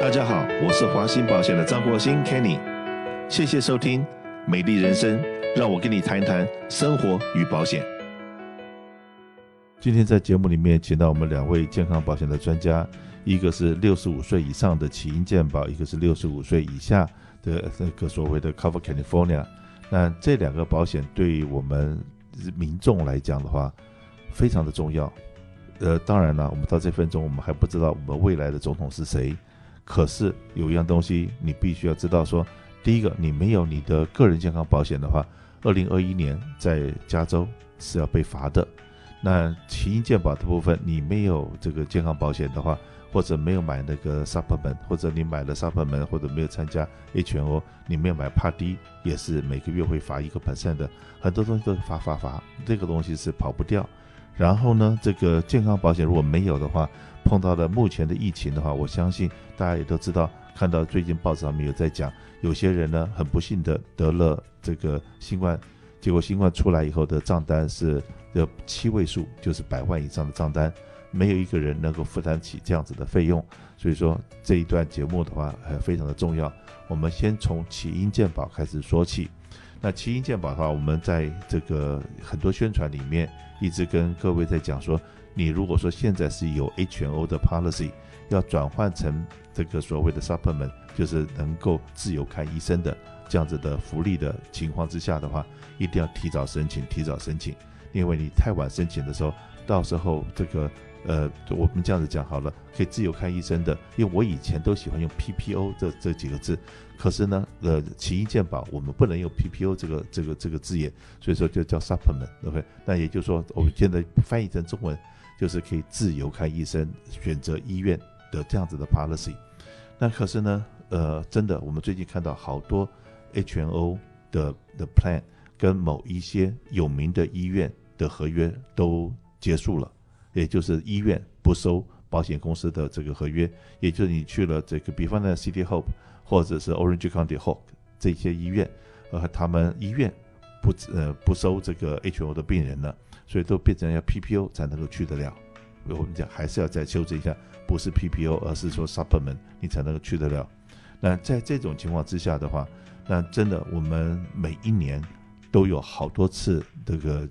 大家好，我是华兴保险的张国兴 Kenny，谢谢收听《美丽人生》，让我跟你谈一谈生活与保险。今天在节目里面请到我们两位健康保险的专家，一个是六十五岁以上的起因健保，一个是六十五岁以下的那个所谓的 Cover California。那这两个保险对于我们民众来讲的话，非常的重要。呃，当然了，我们到这分钟，我们还不知道我们未来的总统是谁。可是有一样东西，你必须要知道说，第一个，你没有你的个人健康保险的话，二零二一年在加州是要被罚的。那起因健保的部分，你没有这个健康保险的话，或者没有买那个 supplement，或者你买了 supplement，或者没有参加 HMO，你没有买 Part D，也是每个月会罚一个 percent 的，很多东西都罚罚罚，这个东西是跑不掉。然后呢，这个健康保险如果没有的话，碰到了目前的疫情的话，我相信大家也都知道，看到最近报纸上面有在讲，有些人呢很不幸的得了这个新冠，结果新冠出来以后的账单是有七位数，就是百万以上的账单，没有一个人能够负担起这样子的费用。所以说这一段节目的话，还非常的重要。我们先从起因健保开始说起。那起因健保的话，我们在这个很多宣传里面一直跟各位在讲说。你如果说现在是有 HMO 的 policy，要转换成这个所谓的 supplement，就是能够自由看医生的这样子的福利的情况之下的话，一定要提早申请，提早申请，因为你太晚申请的时候，到时候这个呃，我们这样子讲好了，可以自由看医生的，因为我以前都喜欢用 PPO 这这几个字，可是呢，呃，起因健保我们不能用 PPO 这个这个这个字眼，所以说就叫 supplement，OK？那也就是说，我们现在翻译成中文。就是可以自由看医生、选择医院的这样子的 policy。那可是呢，呃，真的，我们最近看到好多 HMO 的的 plan 跟某一些有名的医院的合约都结束了，也就是医院不收保险公司的这个合约，也就是你去了这个，比方呢 City Hope 或者是 Orange County Hope 这些医院，呃，他们医院不呃不收这个 HO 的病人了。所以都变成要 PPO 才能够去得了，我们讲还是要再修正一下，不是 PPO，而是说 supplement 你才能够去得了。那在这种情况之下的话，那真的我们每一年都有好多次这个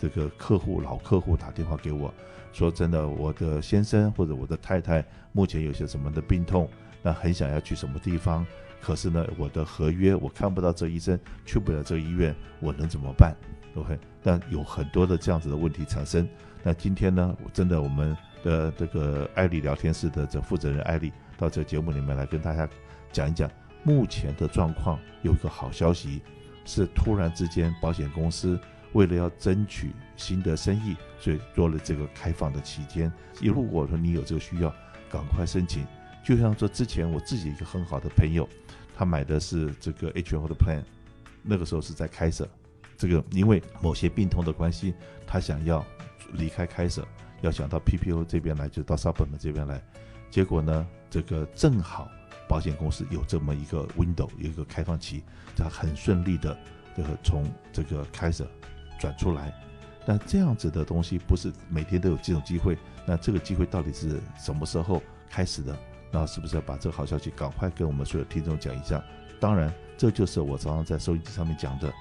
这个客户老客户打电话给我，说真的，我的先生或者我的太太目前有些什么的病痛，那很想要去什么地方，可是呢，我的合约我看不到这医生，去不了这医院，我能怎么办？OK，但有很多的这样子的问题产生。那今天呢，真的我们的这个艾利聊天室的这负责人艾利到这个节目里面来跟大家讲一讲目前的状况。有一个好消息，是突然之间保险公司为了要争取新的生意，所以做了这个开放的期间。如果说你有这个需要，赶快申请。就像说之前我自己一个很好的朋友，他买的是这个 HMO 的 plan，那个时候是在开设。这个因为某些病痛的关系，他想要离开开设，要想到 PPO 这边来，就到 Supplement 这边来。结果呢，这个正好保险公司有这么一个 window，有一个开放期，他很顺利的这个从这个开设转出来。那这样子的东西不是每天都有这种机会，那这个机会到底是什么时候开始的？那是不是要把这个好消息赶快跟我们所有听众讲一下？当然，这就是我常常在收音机上面讲的。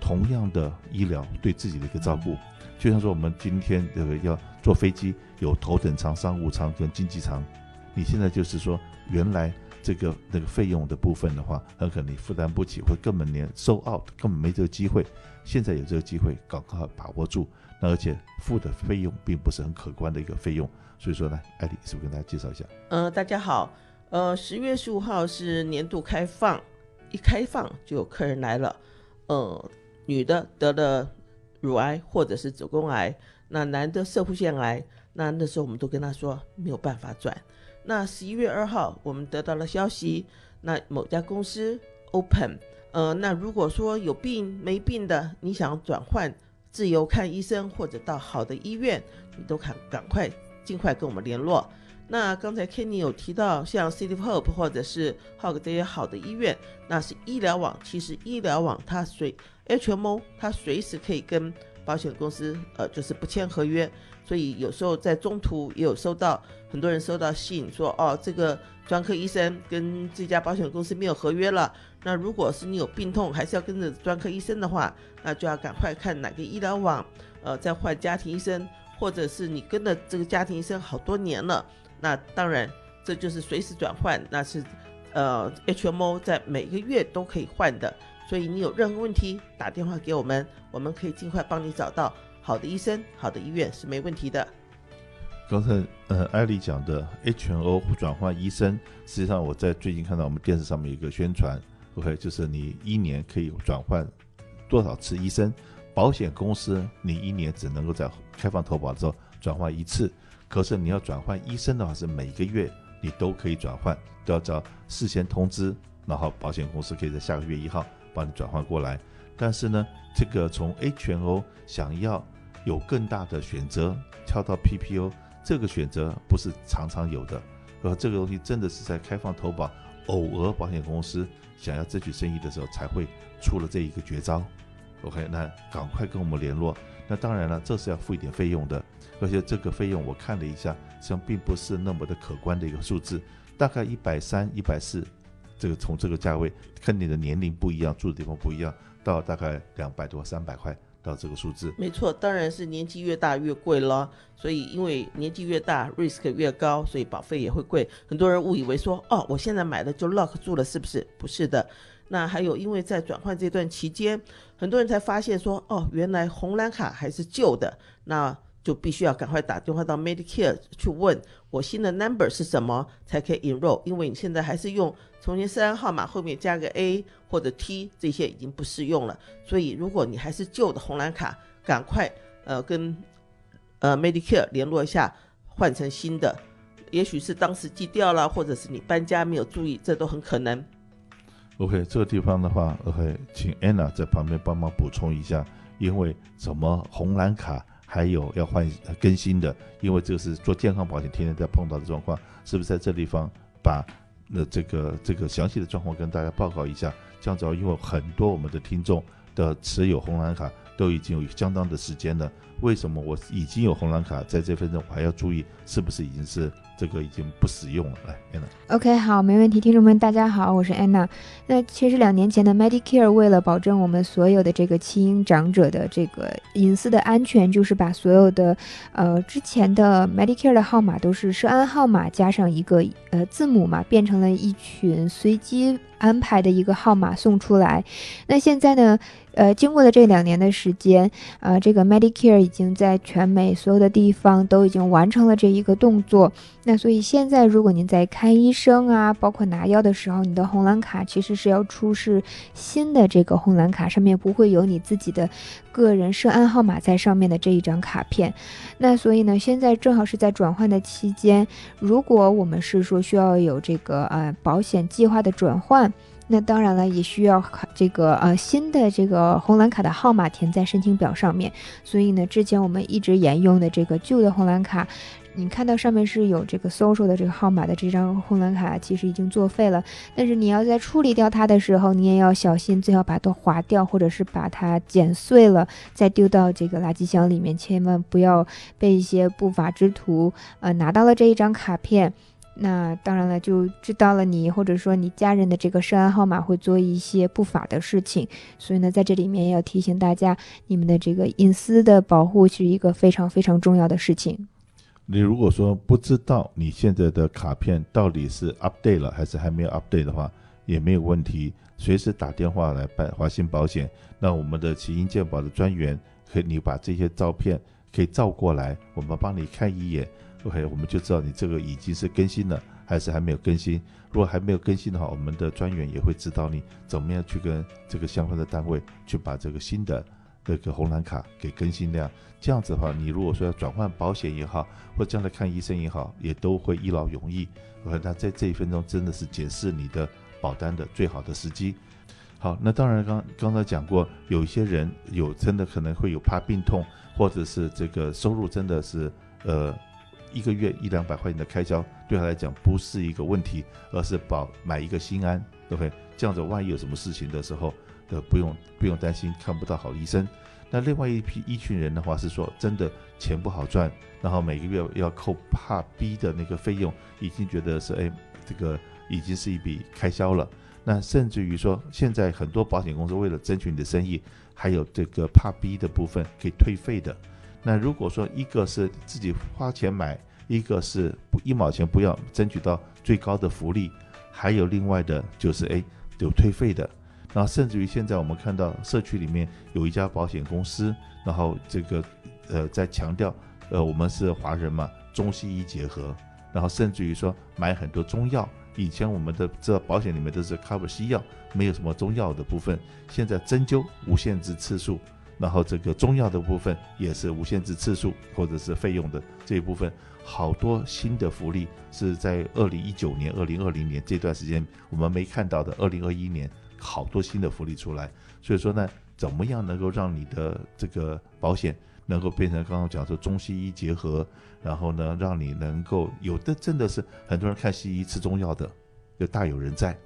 同样的医疗对自己的一个照顾，就像说我们今天这个要坐飞机，有头等舱、商务舱跟经济舱。你现在就是说，原来这个那个费用的部分的话，很可能你负担不起，或根本连售 out 根本没这个机会。现在有这个机会，赶快把握住。那而且付的费用并不是很可观的一个费用，所以说呢，艾迪是不是跟大家介绍一下？呃，大家好，呃，十月十五号是年度开放，一开放就有客人来了，呃。女的得了乳癌或者是子宫癌，那男的射护腺癌，那那时候我们都跟他说没有办法转。那十一月二号我们得到了消息，那某家公司 open，呃，那如果说有病没病的，你想转换自由看医生或者到好的医院，你都赶赶快尽快跟我们联络。那刚才 Kenny 有提到，像 City Hope 或者是 Hog 这些好的医院，那是医疗网。其实医疗网它随 HMO，它随时可以跟保险公司呃就是不签合约，所以有时候在中途也有收到很多人收到信说哦，这个专科医生跟这家保险公司没有合约了。那如果是你有病痛还是要跟着专科医生的话，那就要赶快看哪个医疗网呃再换家庭医生，或者是你跟着这个家庭医生好多年了，那当然这就是随时转换，那是呃 HMO 在每个月都可以换的。所以你有任何问题，打电话给我们，我们可以尽快帮你找到好的医生、好的医院是没问题的。刚才呃艾莉讲的 HNO 转换医生，实际上我在最近看到我们电视上面有一个宣传，OK，就是你一年可以转换多少次医生，保险公司你一年只能够在开放投保的时候转换一次，可是你要转换医生的话是每个月你都可以转换，都要找事先通知，然后保险公司可以在下个月一号。帮你转换过来，但是呢，这个从 HMO 想要有更大的选择，跳到 PPO，这个选择不是常常有的，而这个东西真的是在开放投保，偶尔保险公司想要争取生意的时候才会出了这一个绝招。OK，那赶快跟我们联络。那当然了，这是要付一点费用的，而且这个费用我看了一下，实际上并不是那么的可观的一个数字，大概一百三、一百四。这个从这个价位，跟你的年龄不一样，住的地方不一样，到大概两百多、三百块到这个数字。没错，当然是年纪越大越贵了。所以因为年纪越大，risk 越高，所以保费也会贵。很多人误以为说，哦，我现在买的就 lock 住了，是不是？不是的。那还有，因为在转换这段期间，很多人才发现说，哦，原来红蓝卡还是旧的。那就必须要赶快打电话到 Medicare 去问我新的 number 是什么，才可以 enroll。因为你现在还是用重新设安号码后面加个 A 或者 T，这些已经不适用了。所以如果你还是旧的红蓝卡，赶快呃跟呃 Medicare 联络一下，换成新的。也许是当时寄掉了，或者是你搬家没有注意，这都很可能。OK，这个地方的话，OK，请 Anna 在旁边帮忙补充一下，因为什么红蓝卡？还有要换更新的，因为这个是做健康保险，天天在碰到的状况，是不是在这地方把那这个这个详细的状况跟大家报告一下？这样子，因为很多我们的听众的持有红蓝卡都已经有相当的时间了，为什么我已经有红蓝卡，在这份中我还要注意是不是已经是？这个已经不使用了，来，Anna。OK，好，没问题。听众们，大家好，我是 Anna。那其实两年前的 Medicare 为了保证我们所有的这个亲婴长者的这个隐私的安全，就是把所有的呃之前的 Medicare 的号码都是设安号码加上一个呃字母嘛，变成了一群随机安排的一个号码送出来。那现在呢？呃，经过了这两年的时间，呃，这个 Medicare 已经在全美所有的地方都已经完成了这一个动作。那所以现在，如果您在看医生啊，包括拿药的时候，你的红蓝卡其实是要出示新的这个红蓝卡，上面不会有你自己的个人涉案号码在上面的这一张卡片。那所以呢，现在正好是在转换的期间，如果我们是说需要有这个呃保险计划的转换。那当然了，也需要这个呃新的这个红蓝卡的号码填在申请表上面。所以呢，之前我们一直沿用的这个旧的红蓝卡，你看到上面是有这个 social 的这个号码的这张红蓝卡，其实已经作废了。但是你要在处理掉它的时候，你也要小心，最好把它划掉，或者是把它剪碎了，再丢到这个垃圾箱里面，千万不要被一些不法之徒呃拿到了这一张卡片。那当然了，就知道了你或者说你家人的这个涉案号码会做一些不法的事情，所以呢，在这里面要提醒大家，你们的这个隐私的保护是一个非常非常重要的事情。你如果说不知道你现在的卡片到底是 update 了还是还没有 update 的话，也没有问题，随时打电话来办华信保险，那我们的奇英健保的专员可以你把这些照片可以照过来，我们帮你看一眼。OK，我们就知道你这个已经是更新了，还是还没有更新。如果还没有更新的话，我们的专员也会指导你怎么样去跟这个相关的单位去把这个新的这个红蓝卡给更新掉。这样子的话，你如果说要转换保险也好，或将来看医生也好，也都会一劳永逸。OK，那在这一分钟真的是检视你的保单的最好的时机。好，那当然刚刚才讲过，有一些人有真的可能会有怕病痛，或者是这个收入真的是呃。一个月一两百块钱的开销对他来讲不是一个问题，而是保买一个心安，，OK，这样子万一有什么事情的时候，呃，不用不用担心看不到好医生。那另外一批一群人的话是说，真的钱不好赚，然后每个月要扣怕逼的那个费用，已经觉得是哎，这个已经是一笔开销了。那甚至于说，现在很多保险公司为了争取你的生意，还有这个怕逼的部分可以退费的。那如果说一个是自己花钱买，一个是不一毛钱不要，争取到最高的福利，还有另外的就是哎有退费的。然后甚至于现在我们看到社区里面有一家保险公司，然后这个呃在强调呃我们是华人嘛，中西医结合，然后甚至于说买很多中药。以前我们的这保险里面都是 cover 西药，没有什么中药的部分。现在针灸无限制次数，然后这个中药的部分也是无限制次数或者是费用的这一部分，好多新的福利是在二零一九年、二零二零年这段时间我们没看到的。二零二一年好多新的福利出来，所以说呢，怎么样能够让你的这个保险能够变成刚刚讲说中西医结合？然后呢，让你能够有的真的是很多人看西医吃中药的，就大有人在。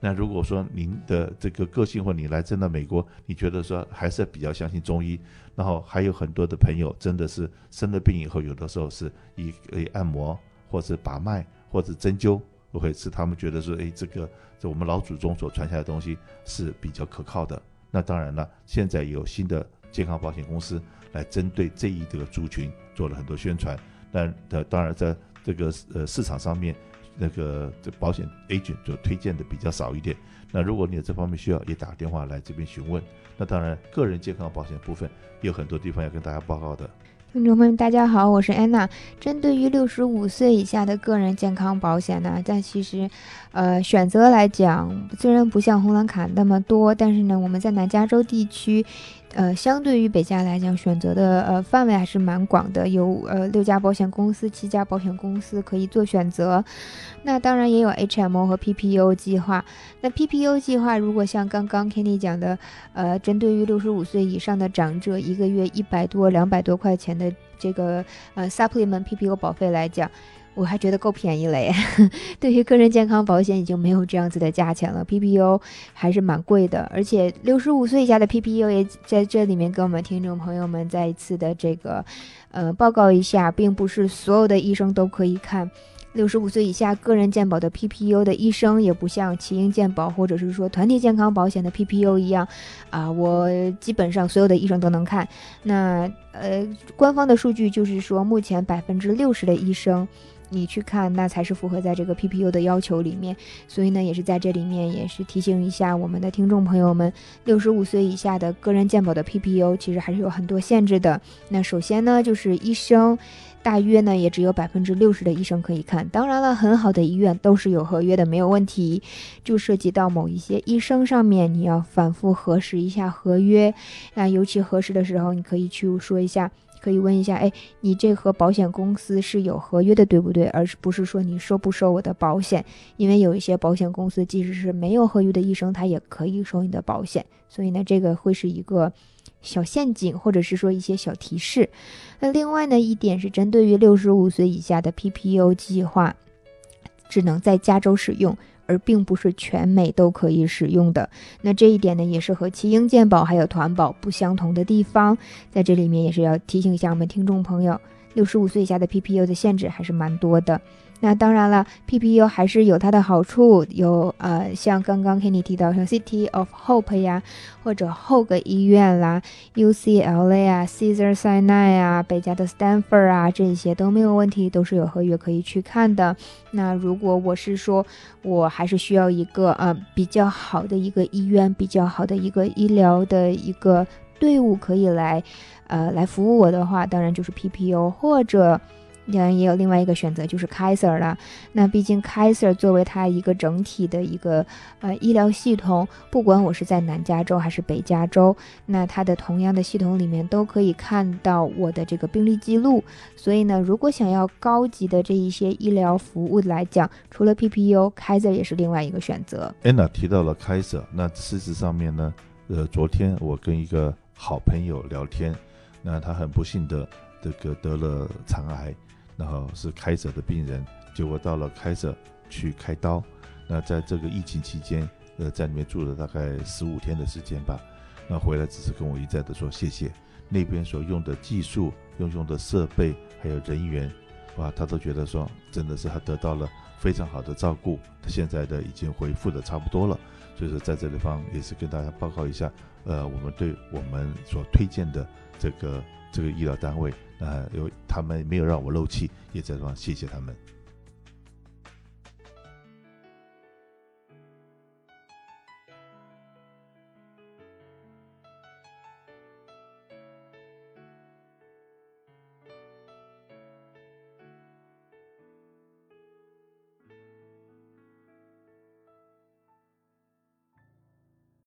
那如果说您的这个个性或你来真的美国，你觉得说还是比较相信中医，然后还有很多的朋友真的是生了病以后，有的时候是以以按摩或者把脉或者针灸，会是他们觉得说，哎，这个这我们老祖宗所传下来的东西是比较可靠的。那当然了，现在有新的健康保险公司来针对这一个族群做了很多宣传。但呃，当然，在这个呃市场上面，那个这保险 agent 就推荐的比较少一点。那如果你有这方面需要，也打电话来这边询问。那当然，个人健康保险部分也有很多地方要跟大家报告的。听众朋友们，大家好，我是安娜。针对于六十五岁以下的个人健康保险呢，但其实，呃，选择来讲，虽然不像红蓝卡那么多，但是呢，我们在南加州地区。呃，相对于北加来讲，选择的呃范围还是蛮广的，有呃六家保险公司、七家保险公司可以做选择。那当然也有 HMO 和 PPO 计划。那 PPO 计划如果像刚刚 Kenny 讲的，呃，针对于六十五岁以上的长者，一个月一百多、两百多块钱的这个呃 Supplement PPO 保费来讲。我还觉得够便宜了耶，对于个人健康保险已经没有这样子的价钱了，PPO 还是蛮贵的，而且六十五岁以下的 PPO 也在这里面跟我们听众朋友们再一次的这个呃报告一下，并不是所有的医生都可以看六十五岁以下个人健保的 PPO 的医生，也不像奇英健保或者是说团体健康保险的 PPO 一样啊，我基本上所有的医生都能看。那呃，官方的数据就是说，目前百分之六十的医生。你去看，那才是符合在这个 PPU 的要求里面。所以呢，也是在这里面，也是提醒一下我们的听众朋友们，六十五岁以下的个人健保的 PPU，其实还是有很多限制的。那首先呢，就是医生，大约呢也只有百分之六十的医生可以看。当然了，很好的医院都是有合约的，没有问题。就涉及到某一些医生上面，你要反复核实一下合约。那尤其核实的时候，你可以去说一下。可以问一下，哎，你这和保险公司是有合约的，对不对？而是不是说你收不收我的保险？因为有一些保险公司，即使是没有合约的医生，他也可以收你的保险。所以呢，这个会是一个小陷阱，或者是说一些小提示。那另外呢，一点是针对于六十五岁以下的 PPO 计划，只能在加州使用。而并不是全美都可以使用的，那这一点呢，也是和奇英健保还有团保不相同的地方，在这里面也是要提醒一下我们听众朋友，六十五岁以下的 PPU 的限制还是蛮多的。那当然了，PPO 还是有它的好处，有呃，像刚刚 Kenny 提到，像 City of Hope 呀，或者 HOG 医院啦，UCLA 啊 c a e s a r Sinai 啊，北加的 Stanford 啊，这些都没有问题，都是有合约可以去看的。那如果我是说，我还是需要一个呃比较好的一个医院，比较好的一个医疗的一个队伍可以来呃来服务我的话，当然就是 PPO 或者。当然也有另外一个选择，就是 Kaiser 了。那毕竟 Kaiser 作为它一个整体的一个呃医疗系统，不管我是在南加州还是北加州，那它的同样的系统里面都可以看到我的这个病历记录。所以呢，如果想要高级的这一些医疗服务来讲，除了 P P U，Kaiser 也是另外一个选择。Anna 提到了 Kaiser，那事实上面呢，呃，昨天我跟一个好朋友聊天，那他很不幸的这个得了肠癌。然后是开舍的病人，结果到了开舍去开刀。那在这个疫情期间，呃，在里面住了大概十五天的时间吧。那回来只是跟我一再的说谢谢。那边所用的技术、用用的设备还有人员，哇，他都觉得说真的是他得到了非常好的照顾，他现在的已经恢复的差不多了。所以说在这地方也是跟大家报告一下，呃，我们对我们所推荐的这个这个医疗单位，呃，有他们没有让我漏气，也在这谢谢他们。